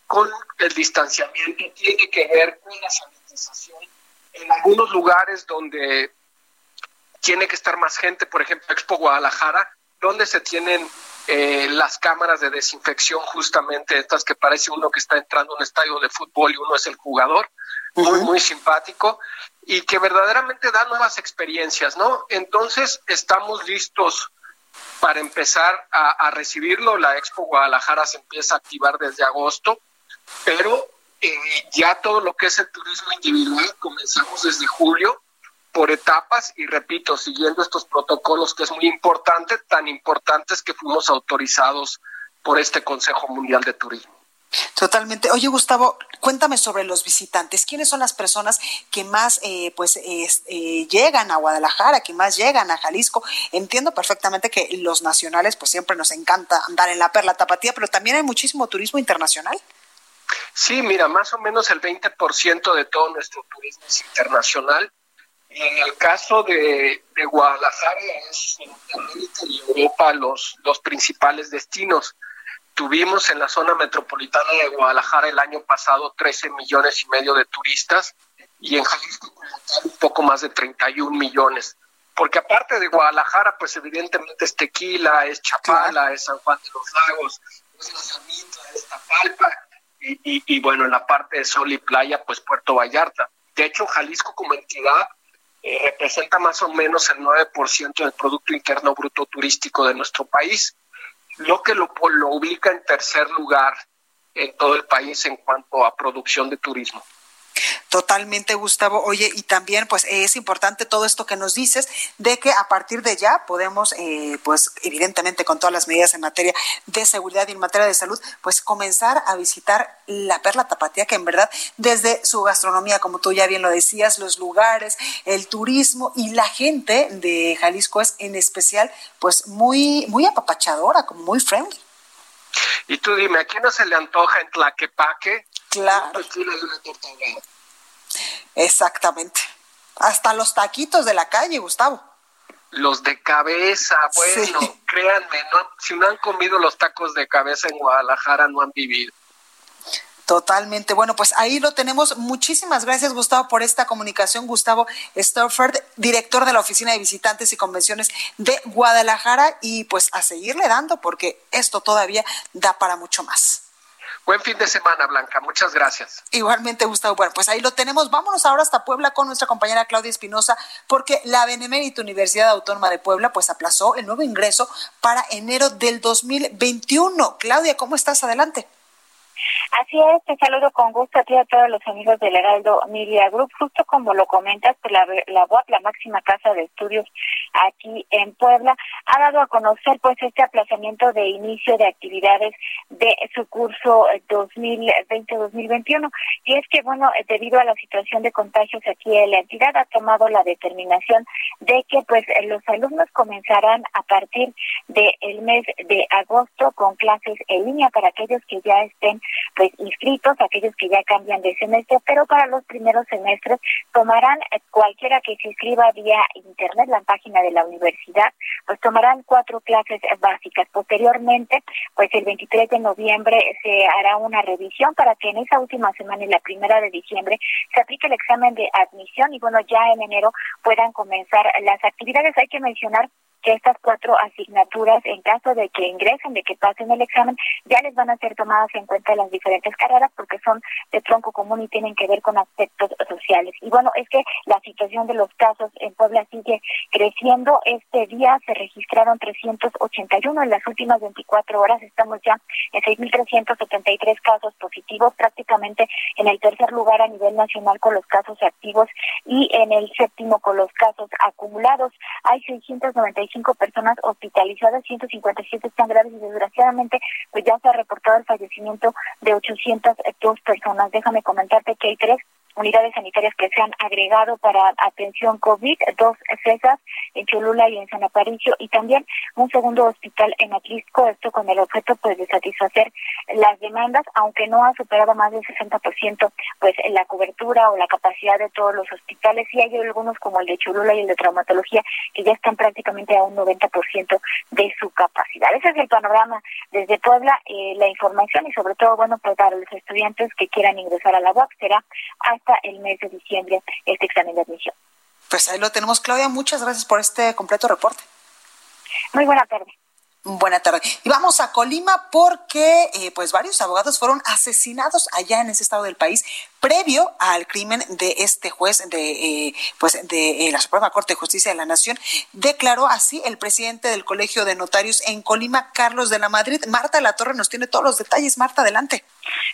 con el distanciamiento, tiene que ver con la sanitización. En algunos lugares donde tiene que estar más gente, por ejemplo, Expo Guadalajara, donde se tienen eh, las cámaras de desinfección, justamente estas que parece uno que está entrando a un estadio de fútbol y uno es el jugador, muy, muy simpático, y que verdaderamente da nuevas experiencias, ¿no? Entonces, estamos listos para empezar a, recibirlo. La Expo Guadalajara se empieza a activar desde agosto, pero eh, ya todo lo que es el turismo individual comenzamos desde julio por etapas y repito, siguiendo estos protocolos que es muy importante, tan importantes que fuimos autorizados por este Consejo Mundial de Turismo. Totalmente. Oye, Gustavo, cuéntame sobre los visitantes. ¿Quiénes son las personas que más eh, pues eh, llegan a Guadalajara, que más llegan a Jalisco? Entiendo perfectamente que los nacionales pues siempre nos encanta andar en la perla tapatía, pero también hay muchísimo turismo internacional. Sí, mira, más o menos el 20% de todo nuestro turismo es internacional y en el caso de, Guadalajara, es América y Europa los, los principales destinos. Tuvimos en la zona metropolitana de Guadalajara el año pasado 13 millones y medio de turistas y en Jalisco como tal un poco más de 31 millones. Porque aparte de Guadalajara, pues evidentemente es Tequila, es Chapala, es San Juan de los Lagos, es La Samita, es Tapalpa y, y, y bueno, en la parte de sol y playa, pues Puerto Vallarta. De hecho, Jalisco como entidad eh, representa más o menos el 9% del Producto Interno Bruto Turístico de nuestro país, lo que lo, lo ubica en tercer lugar en todo el país en cuanto a producción de turismo. Totalmente, Gustavo. Oye, y también, pues, es importante todo esto que nos dices de que a partir de ya podemos, eh, pues, evidentemente con todas las medidas en materia de seguridad y en materia de salud, pues, comenzar a visitar la Perla Tapatía, que en verdad, desde su gastronomía, como tú ya bien lo decías, los lugares, el turismo y la gente de Jalisco es en especial, pues, muy, muy apapachadora, como muy friendly. Y tú dime, ¿a quién no se le antoja en Tlaquepaque? Claro. Exactamente. Hasta los taquitos de la calle, Gustavo. Los de cabeza, bueno, créanme, no, si no han comido los tacos de cabeza en Guadalajara, no han vivido. Totalmente. Bueno, pues ahí lo tenemos. Muchísimas gracias, Gustavo, por esta comunicación. Gustavo Stafford, director de la Oficina de Visitantes y Convenciones de Guadalajara. Y pues a seguirle dando, porque esto todavía da para mucho más. Buen fin de semana, Blanca. Muchas gracias. Igualmente, Gustavo. Bueno, pues ahí lo tenemos. Vámonos ahora hasta Puebla con nuestra compañera Claudia Espinosa, porque la Benemérita Universidad Autónoma de Puebla pues aplazó el nuevo ingreso para enero del 2021. Claudia, ¿cómo estás? Adelante. Así es, te saludo con gusto a ti y a todos los amigos del Heraldo Media Group. Justo como lo comentas, pues la, la la máxima casa de estudios aquí en Puebla, ha dado a conocer pues este aplazamiento de inicio de actividades de su curso 2020-2021. Y es que, bueno, debido a la situación de contagios aquí en la entidad, ha tomado la determinación de que pues los alumnos comenzarán a partir del mes de agosto con clases en línea para aquellos que ya estén pues inscritos, aquellos que ya cambian de semestre, pero para los primeros semestres tomarán eh, cualquiera que se inscriba vía internet, la página de la universidad, pues tomarán cuatro clases básicas. Posteriormente, pues el 23 de noviembre se hará una revisión para que en esa última semana, en la primera de diciembre, se aplique el examen de admisión y bueno, ya en enero puedan comenzar las actividades. Hay que mencionar que estas cuatro asignaturas, en caso de que ingresen, de que pasen el examen, ya les van a ser tomadas en cuenta las diferentes carreras porque son de tronco común y tienen que ver con aspectos sociales. Y bueno, es que la situación de los casos en Puebla sigue creciendo. Este día se registraron 381 en las últimas 24 horas. Estamos ya en 6.373 casos positivos, prácticamente en el tercer lugar a nivel nacional con los casos activos y en el séptimo con los casos acumulados. Hay 695 cinco personas hospitalizadas, 157 están graves y desgraciadamente pues ya se ha reportado el fallecimiento de 802 personas. Déjame comentarte que hay tres unidades sanitarias que se han agregado para atención COVID, dos CESAS en Cholula y en San Aparicio, y también un segundo hospital en Atlisco, esto con el objeto pues de satisfacer las demandas, aunque no ha superado más del 60% pues la cobertura o la capacidad de todos los hospitales, y hay algunos como el de Cholula y el de traumatología que ya están prácticamente a un 90% de su capacidad. Ese es el panorama desde Puebla, eh, la información y sobre todo, bueno, pues para los estudiantes que quieran ingresar a la UAP será hasta el mes de diciembre este examen de admisión. Pues ahí lo tenemos, Claudia. Muchas gracias por este completo reporte. Muy buena tarde. Buena tarde. Y vamos a Colima porque eh, pues varios abogados fueron asesinados allá en ese estado del país previo al crimen de este juez de eh, pues de eh, la Suprema Corte de Justicia de la Nación declaró así el presidente del Colegio de Notarios en Colima Carlos de la Madrid Marta La Torre nos tiene todos los detalles Marta adelante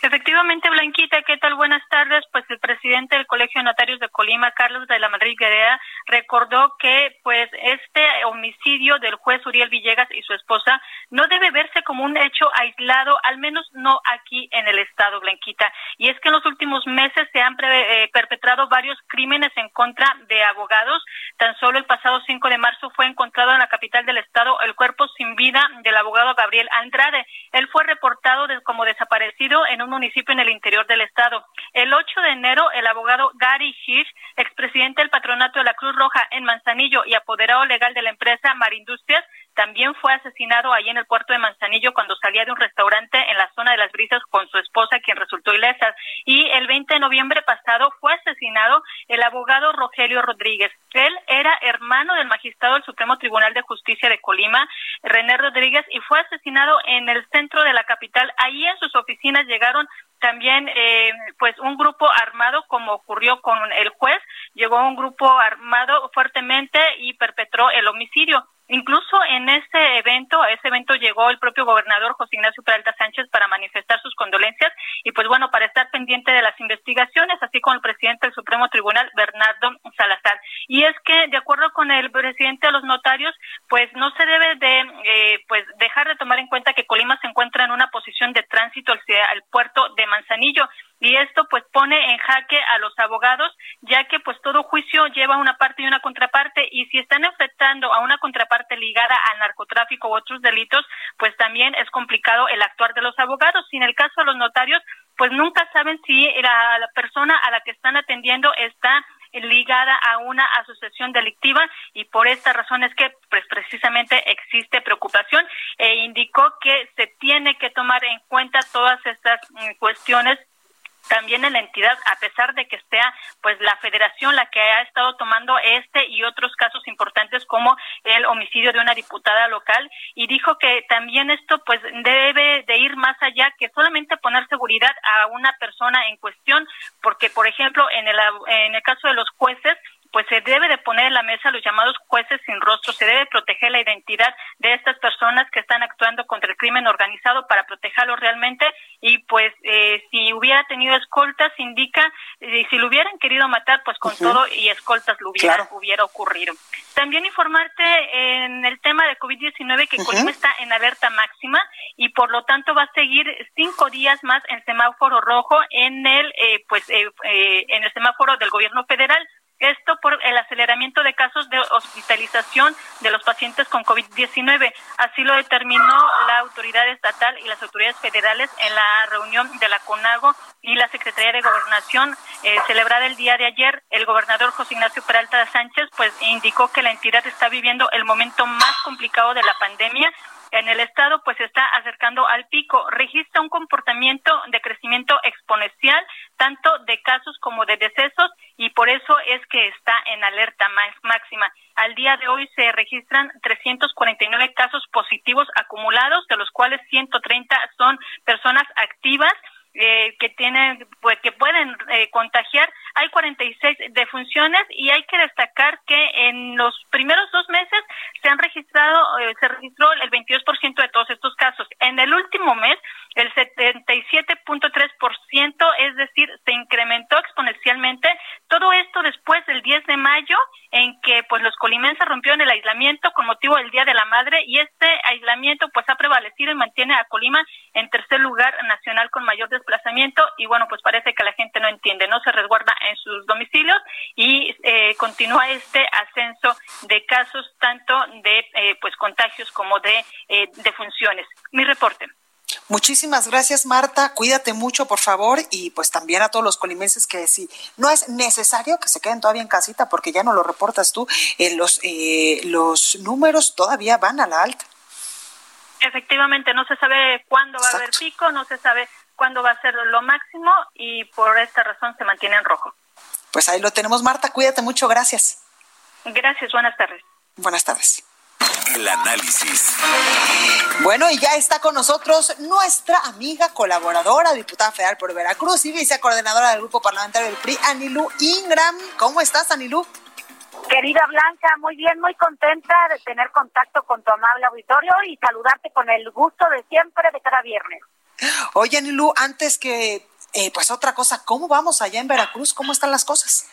Efectivamente Blanquita qué tal buenas tardes pues el presidente del Colegio de Notarios de Colima Carlos de la Madrid Guerrera recordó que pues este homicidio del juez Uriel Villegas y su esposa no debe verse como un hecho aislado al menos no aquí en el estado Blanquita y es que en los últimos meses se han eh, perpetrado varios crímenes en contra de abogados. Tan solo el pasado 5 de marzo fue encontrado en la capital del estado el cuerpo sin vida del abogado Gabriel Andrade. Él fue reportado como desaparecido en un municipio en el interior del estado. El 8 de enero, el abogado Gary Hirsch, expresidente del patronato de la Cruz Roja en Manzanillo y apoderado legal de la empresa Marindustrias, también fue asesinado allí en el puerto de Manzanillo cuando salía de un restaurante en la zona de las brisas con su esposa, quien resultó ilesa. Y el 20 de noviembre pasado fue asesinado el abogado Rogelio Rodríguez. Él era hermano del magistrado del Supremo Tribunal de Justicia de Colima, René Rodríguez, y fue asesinado en el centro de la capital. Ahí en sus oficinas llegaron también eh, pues un grupo armado como ocurrió con el juez llegó un grupo armado fuertemente y perpetró el homicidio Incluso en ese evento, a ese evento llegó el propio gobernador José Ignacio Peralta Sánchez para manifestar sus condolencias y pues bueno, para estar pendiente de las investigaciones, así como el presidente del Supremo Tribunal, Bernardo Salazar. Y es que, de acuerdo con el presidente de los notarios, pues no se debe de eh, pues dejar de tomar en cuenta que Colima se encuentra en una posición de tránsito hacia el puerto de Manzanillo. Y esto pues pone en jaque a los abogados ya que pues todo juicio lleva una parte y una contraparte y si están enfrentando a una contraparte ligada al narcotráfico u otros delitos pues también es complicado el actuar de los abogados. Y en el caso de los notarios pues nunca saben si la, persona a la que están atendiendo está ligada a una asociación delictiva y por esta razón es que pues precisamente existe preocupación e indicó que se tiene que tomar en cuenta todas estas mm, cuestiones también en la entidad, a pesar de que sea pues la federación la que ha estado tomando este y otros casos importantes como el homicidio de una diputada local y dijo que también esto pues debe de ir más allá que solamente poner seguridad a una persona en cuestión, porque por ejemplo en el en el caso de los jueces pues se debe de poner en la mesa los llamados jueces sin rostro, se debe proteger la identidad de estas personas que están actuando contra el crimen organizado para protegerlo realmente. Y pues eh, si hubiera tenido escoltas indica, eh, si lo hubieran querido matar pues con todo y escoltas lo hubiera, hubiera ocurrido. También informarte en el tema de COVID-19 que Colima está en alerta máxima y por lo tanto va a seguir cinco días más en semáforo rojo en el eh, pues en el semáforo del gobierno federal esto por el aceleramiento de casos de hospitalización de los pacientes con COVID-19. Así lo determinó la autoridad estatal y las autoridades federales en la reunión de la CONAGO y la Secretaría de Gobernación eh, celebrada el día de ayer. El gobernador José Ignacio Peralta Sánchez pues indicó que la entidad está viviendo el momento más complicado de la pandemia en el estado pues se está acercando al pico. Registra un comportamiento de crecimiento exponencial, tanto de casos como de decesos, y por eso es que está en alerta máxima. Al día de hoy se registran 349 casos positivos acumulados, de los cuales 130 son personas activas eh, que tienen pues que pueden eh, contagiar. Hay 46 defunciones y hay que destacar que en los primeros dos meses se han registrado eh, se registró el 22% de todos estos casos. En el último mes el 77.3% es decir se incrementó exponencialmente. Todo esto después del 10 de mayo, en que pues los colimenses rompieron el aislamiento con motivo del Día de la Madre y este aislamiento pues ha prevalecido y mantiene a Colima en tercer lugar nacional con mayor desplazamiento y bueno pues parece que la gente no entiende, no se resguarda en sus domicilios y eh, continúa este ascenso de casos tanto de eh, pues contagios como de eh, defunciones. Mi reporte. Muchísimas gracias, Marta. Cuídate mucho, por favor, y pues también a todos los colimenses que si no es necesario que se queden todavía en casita porque ya no lo reportas tú, eh, los, eh, los números todavía van a la alta. Efectivamente, no se sabe cuándo va a haber pico, no se sabe cuándo va a ser lo máximo y por esta razón se mantiene en rojo. Pues ahí lo tenemos, Marta. Cuídate mucho, gracias. Gracias, buenas tardes. Buenas tardes. El análisis. Bueno, y ya está con nosotros nuestra amiga, colaboradora, diputada federal por Veracruz y vicecoordinadora del grupo parlamentario del PRI, Anilú Ingram. ¿Cómo estás, Anilú? Querida Blanca, muy bien, muy contenta de tener contacto con tu amable auditorio y saludarte con el gusto de siempre de cada viernes. Oye, Anilú, antes que, eh, pues otra cosa, ¿cómo vamos allá en Veracruz? ¿Cómo están las cosas?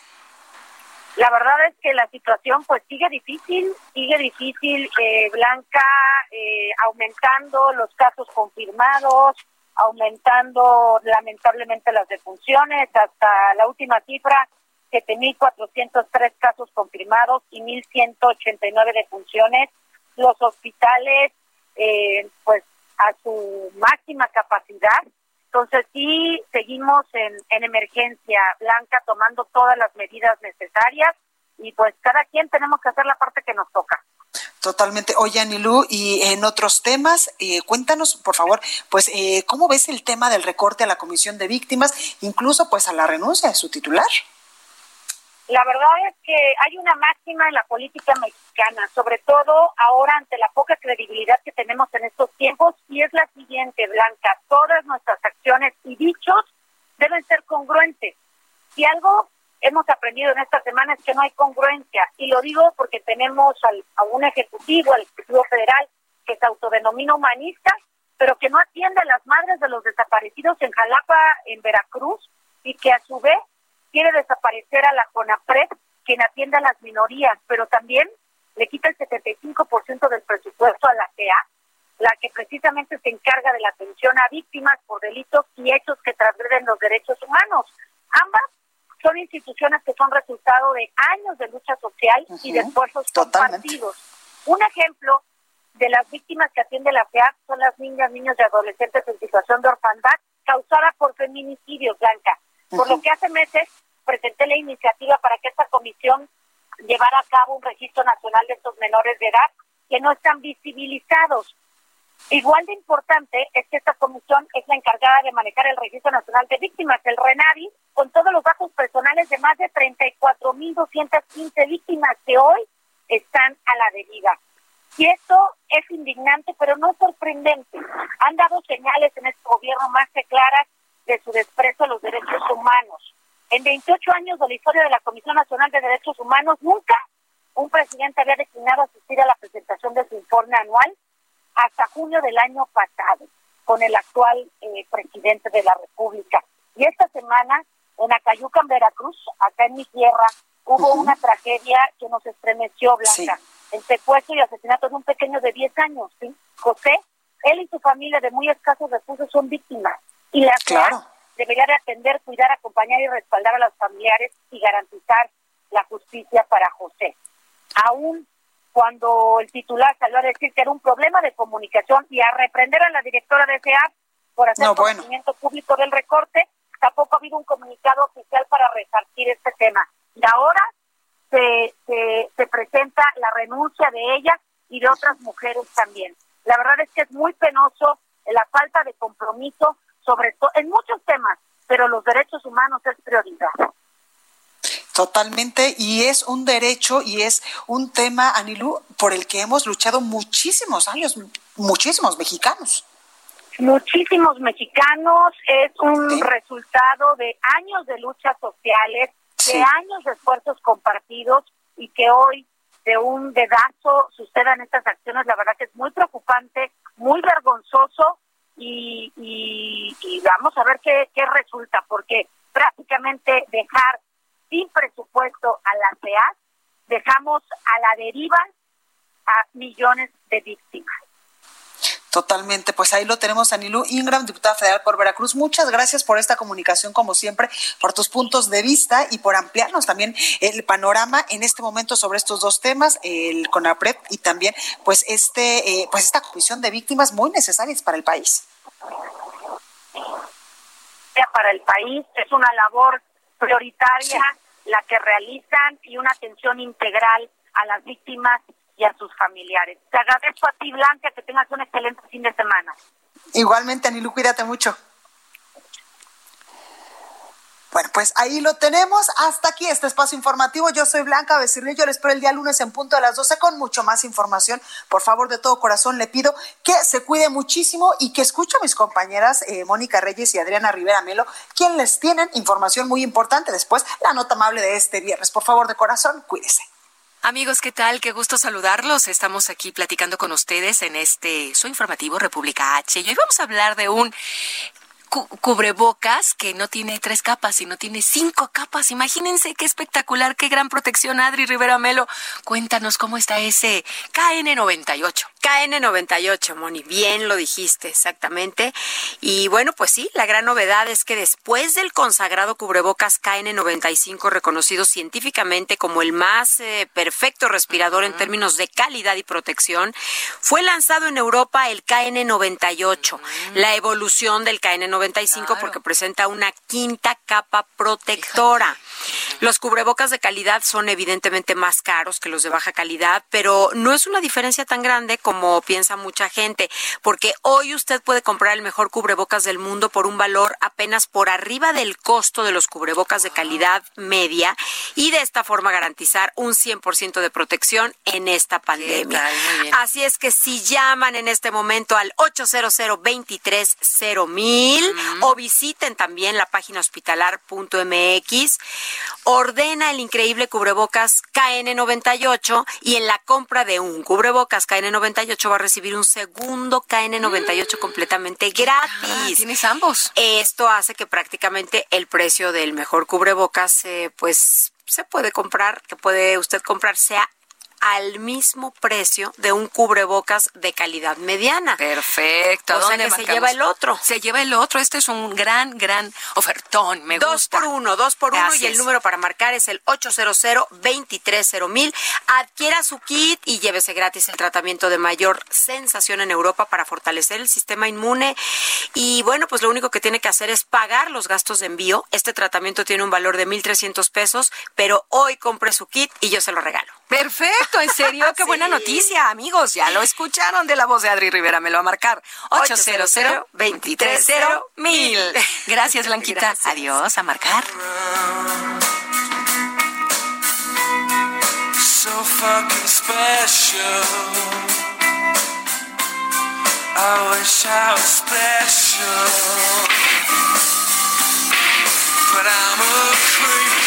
La verdad es que la situación pues sigue difícil, sigue difícil, eh, Blanca, eh, aumentando los casos confirmados, aumentando lamentablemente las defunciones, hasta la última cifra, 7.403 casos confirmados y 1.189 defunciones. Los hospitales, eh, pues a su máxima capacidad, entonces sí seguimos en, en emergencia blanca tomando todas las medidas necesarias y pues cada quien tenemos que hacer la parte que nos toca. Totalmente. Oye, Anilú, y en otros temas, eh, cuéntanos, por favor, pues, eh, ¿cómo ves el tema del recorte a la Comisión de Víctimas, incluso pues a la renuncia de su titular? La verdad es que hay una máxima en la política mexicana, sobre todo ahora ante la poca credibilidad que tenemos en estos tiempos, y es la siguiente, Blanca, todas nuestras acciones y dichos deben ser congruentes. Si algo hemos aprendido en esta semana es que no hay congruencia, y lo digo porque tenemos al, a un ejecutivo, al Ejecutivo Federal, que se autodenomina humanista, pero que no atiende a las madres de los desaparecidos en Jalapa, en Veracruz, y que a su vez quiere desaparecer a la CONAPRED, quien atiende a las minorías, pero también le quita el 75% del presupuesto a la CEA, la que precisamente se encarga de la atención a víctimas por delitos y hechos que transgreden los derechos humanos. Ambas son instituciones que son resultado de años de lucha social y de esfuerzos compartidos. Un ejemplo de las víctimas que atiende la FEA son las niñas, niños y adolescentes en situación de orfandad causada por feminicidios, Blanca. Por lo que hace meses presenté la iniciativa para que esta comisión llevara a cabo un registro nacional de estos menores de edad que no están visibilizados. Igual de importante es que esta comisión es la encargada de manejar el Registro Nacional de Víctimas, el RENAVI, con todos los datos personales de más de 34.215 víctimas que hoy están a la deriva. Y esto es indignante, pero no sorprendente. Han dado señales en este gobierno más que claras de su desprecio a los derechos humanos. En 28 años de la historia de la Comisión Nacional de Derechos Humanos, nunca un presidente había destinado a asistir a la presentación de su informe anual hasta junio del año pasado, con el actual eh, presidente de la República. Y esta semana, en Acayuca, en Veracruz, acá en mi tierra, hubo una tragedia que nos estremeció, Blanca. El secuestro y asesinato de un pequeño de 10 años, ¿sí? José, él y su familia de muy escasos recursos son víctimas y la claro. debería de atender, cuidar, acompañar y respaldar a los familiares y garantizar la justicia para José. Aún cuando el titular salió a decir que era un problema de comunicación y a reprender a la directora de SEAP por hacer conocimiento público del recorte, tampoco ha habido un comunicado oficial para resarcir este tema. Y ahora se, se, se presenta la renuncia de ella y de otras mujeres también. La verdad es que es muy penoso la falta de compromiso sobre todo en muchos temas, pero los derechos humanos es prioridad. Totalmente, y es un derecho y es un tema, Anilú, por el que hemos luchado muchísimos años, muchísimos mexicanos. Muchísimos mexicanos, es un resultado de años de luchas sociales, de años de esfuerzos compartidos y que hoy de un dedazo sucedan estas acciones, la verdad que es muy preocupante, muy vergonzoso y, y, vamos a ver qué, qué resulta, porque prácticamente dejar sin presupuesto a la CEAS, dejamos a la deriva a millones de víctimas. Totalmente, pues ahí lo tenemos, Anilú Ingram, diputada federal por Veracruz. Muchas gracias por esta comunicación, como siempre, por tus puntos de vista y por ampliarnos también el panorama en este momento sobre estos dos temas, el CONAPREP y también, pues, este, eh, pues esta comisión de víctimas muy necesarias para el país. Para el país es una labor prioritaria la que realizan y una atención integral a las víctimas y a sus familiares. Te agradezco a ti, Blanca, que tengas un excelente fin de semana. Igualmente, Anilu, cuídate mucho. Bueno, pues ahí lo tenemos. Hasta aquí este espacio informativo. Yo soy Blanca Becerril. Yo les espero el día lunes en punto de las 12 con mucho más información. Por favor, de todo corazón, le pido que se cuide muchísimo y que escuche a mis compañeras eh, Mónica Reyes y Adriana Rivera Melo, quien les tienen información muy importante. Después, la nota amable de este viernes. Por favor, de corazón, cuídese. Amigos, ¿qué tal? Qué gusto saludarlos. Estamos aquí platicando con ustedes en este su informativo República H. Y hoy vamos a hablar de un cubrebocas que no tiene tres capas, sino tiene cinco capas. Imagínense qué espectacular, qué gran protección. Adri Rivera Melo, cuéntanos cómo está ese KN98. KN98, Moni, bien lo dijiste, exactamente. Y bueno, pues sí, la gran novedad es que después del consagrado cubrebocas KN95, reconocido científicamente como el más eh, perfecto respirador en términos de calidad y protección, fue lanzado en Europa el KN98, la evolución del KN95 porque presenta una quinta capa protectora. Los cubrebocas de calidad son evidentemente más caros que los de baja calidad, pero no es una diferencia tan grande como piensa mucha gente, porque hoy usted puede comprar el mejor cubrebocas del mundo por un valor apenas por arriba del costo de los cubrebocas de calidad media y de esta forma garantizar un 100% de protección en esta pandemia. Así es que si llaman en este momento al 800 230 o visiten también la página hospitalar.mx ordena el increíble cubrebocas KN98 y en la compra de un cubrebocas KN98 va a recibir un segundo KN98 mm. completamente gratis. tienes ambos. Esto hace que prácticamente el precio del mejor cubrebocas eh, pues se puede comprar, que puede usted comprar sea al mismo precio de un cubrebocas de calidad mediana. Perfecto. O sea que se lleva el otro. Se lleva el otro. Este es un gran, gran ofertón. Me dos gusta. por uno, dos por uno. y el número para marcar es el 800 mil Adquiera su kit y llévese gratis el tratamiento de mayor sensación en Europa para fortalecer el sistema inmune. Y bueno, pues lo único que tiene que hacer es pagar los gastos de envío. Este tratamiento tiene un valor de 1.300 pesos, pero hoy compre su kit y yo se lo regalo. Perfecto, en serio, qué buena noticia, amigos. Ya lo escucharon de la voz de Adri Rivera, me lo va a marcar. 800 230 mil. Gracias, Blanquita. Adiós, a marcar. So fucking special. I wish I was special. But I'm a creep.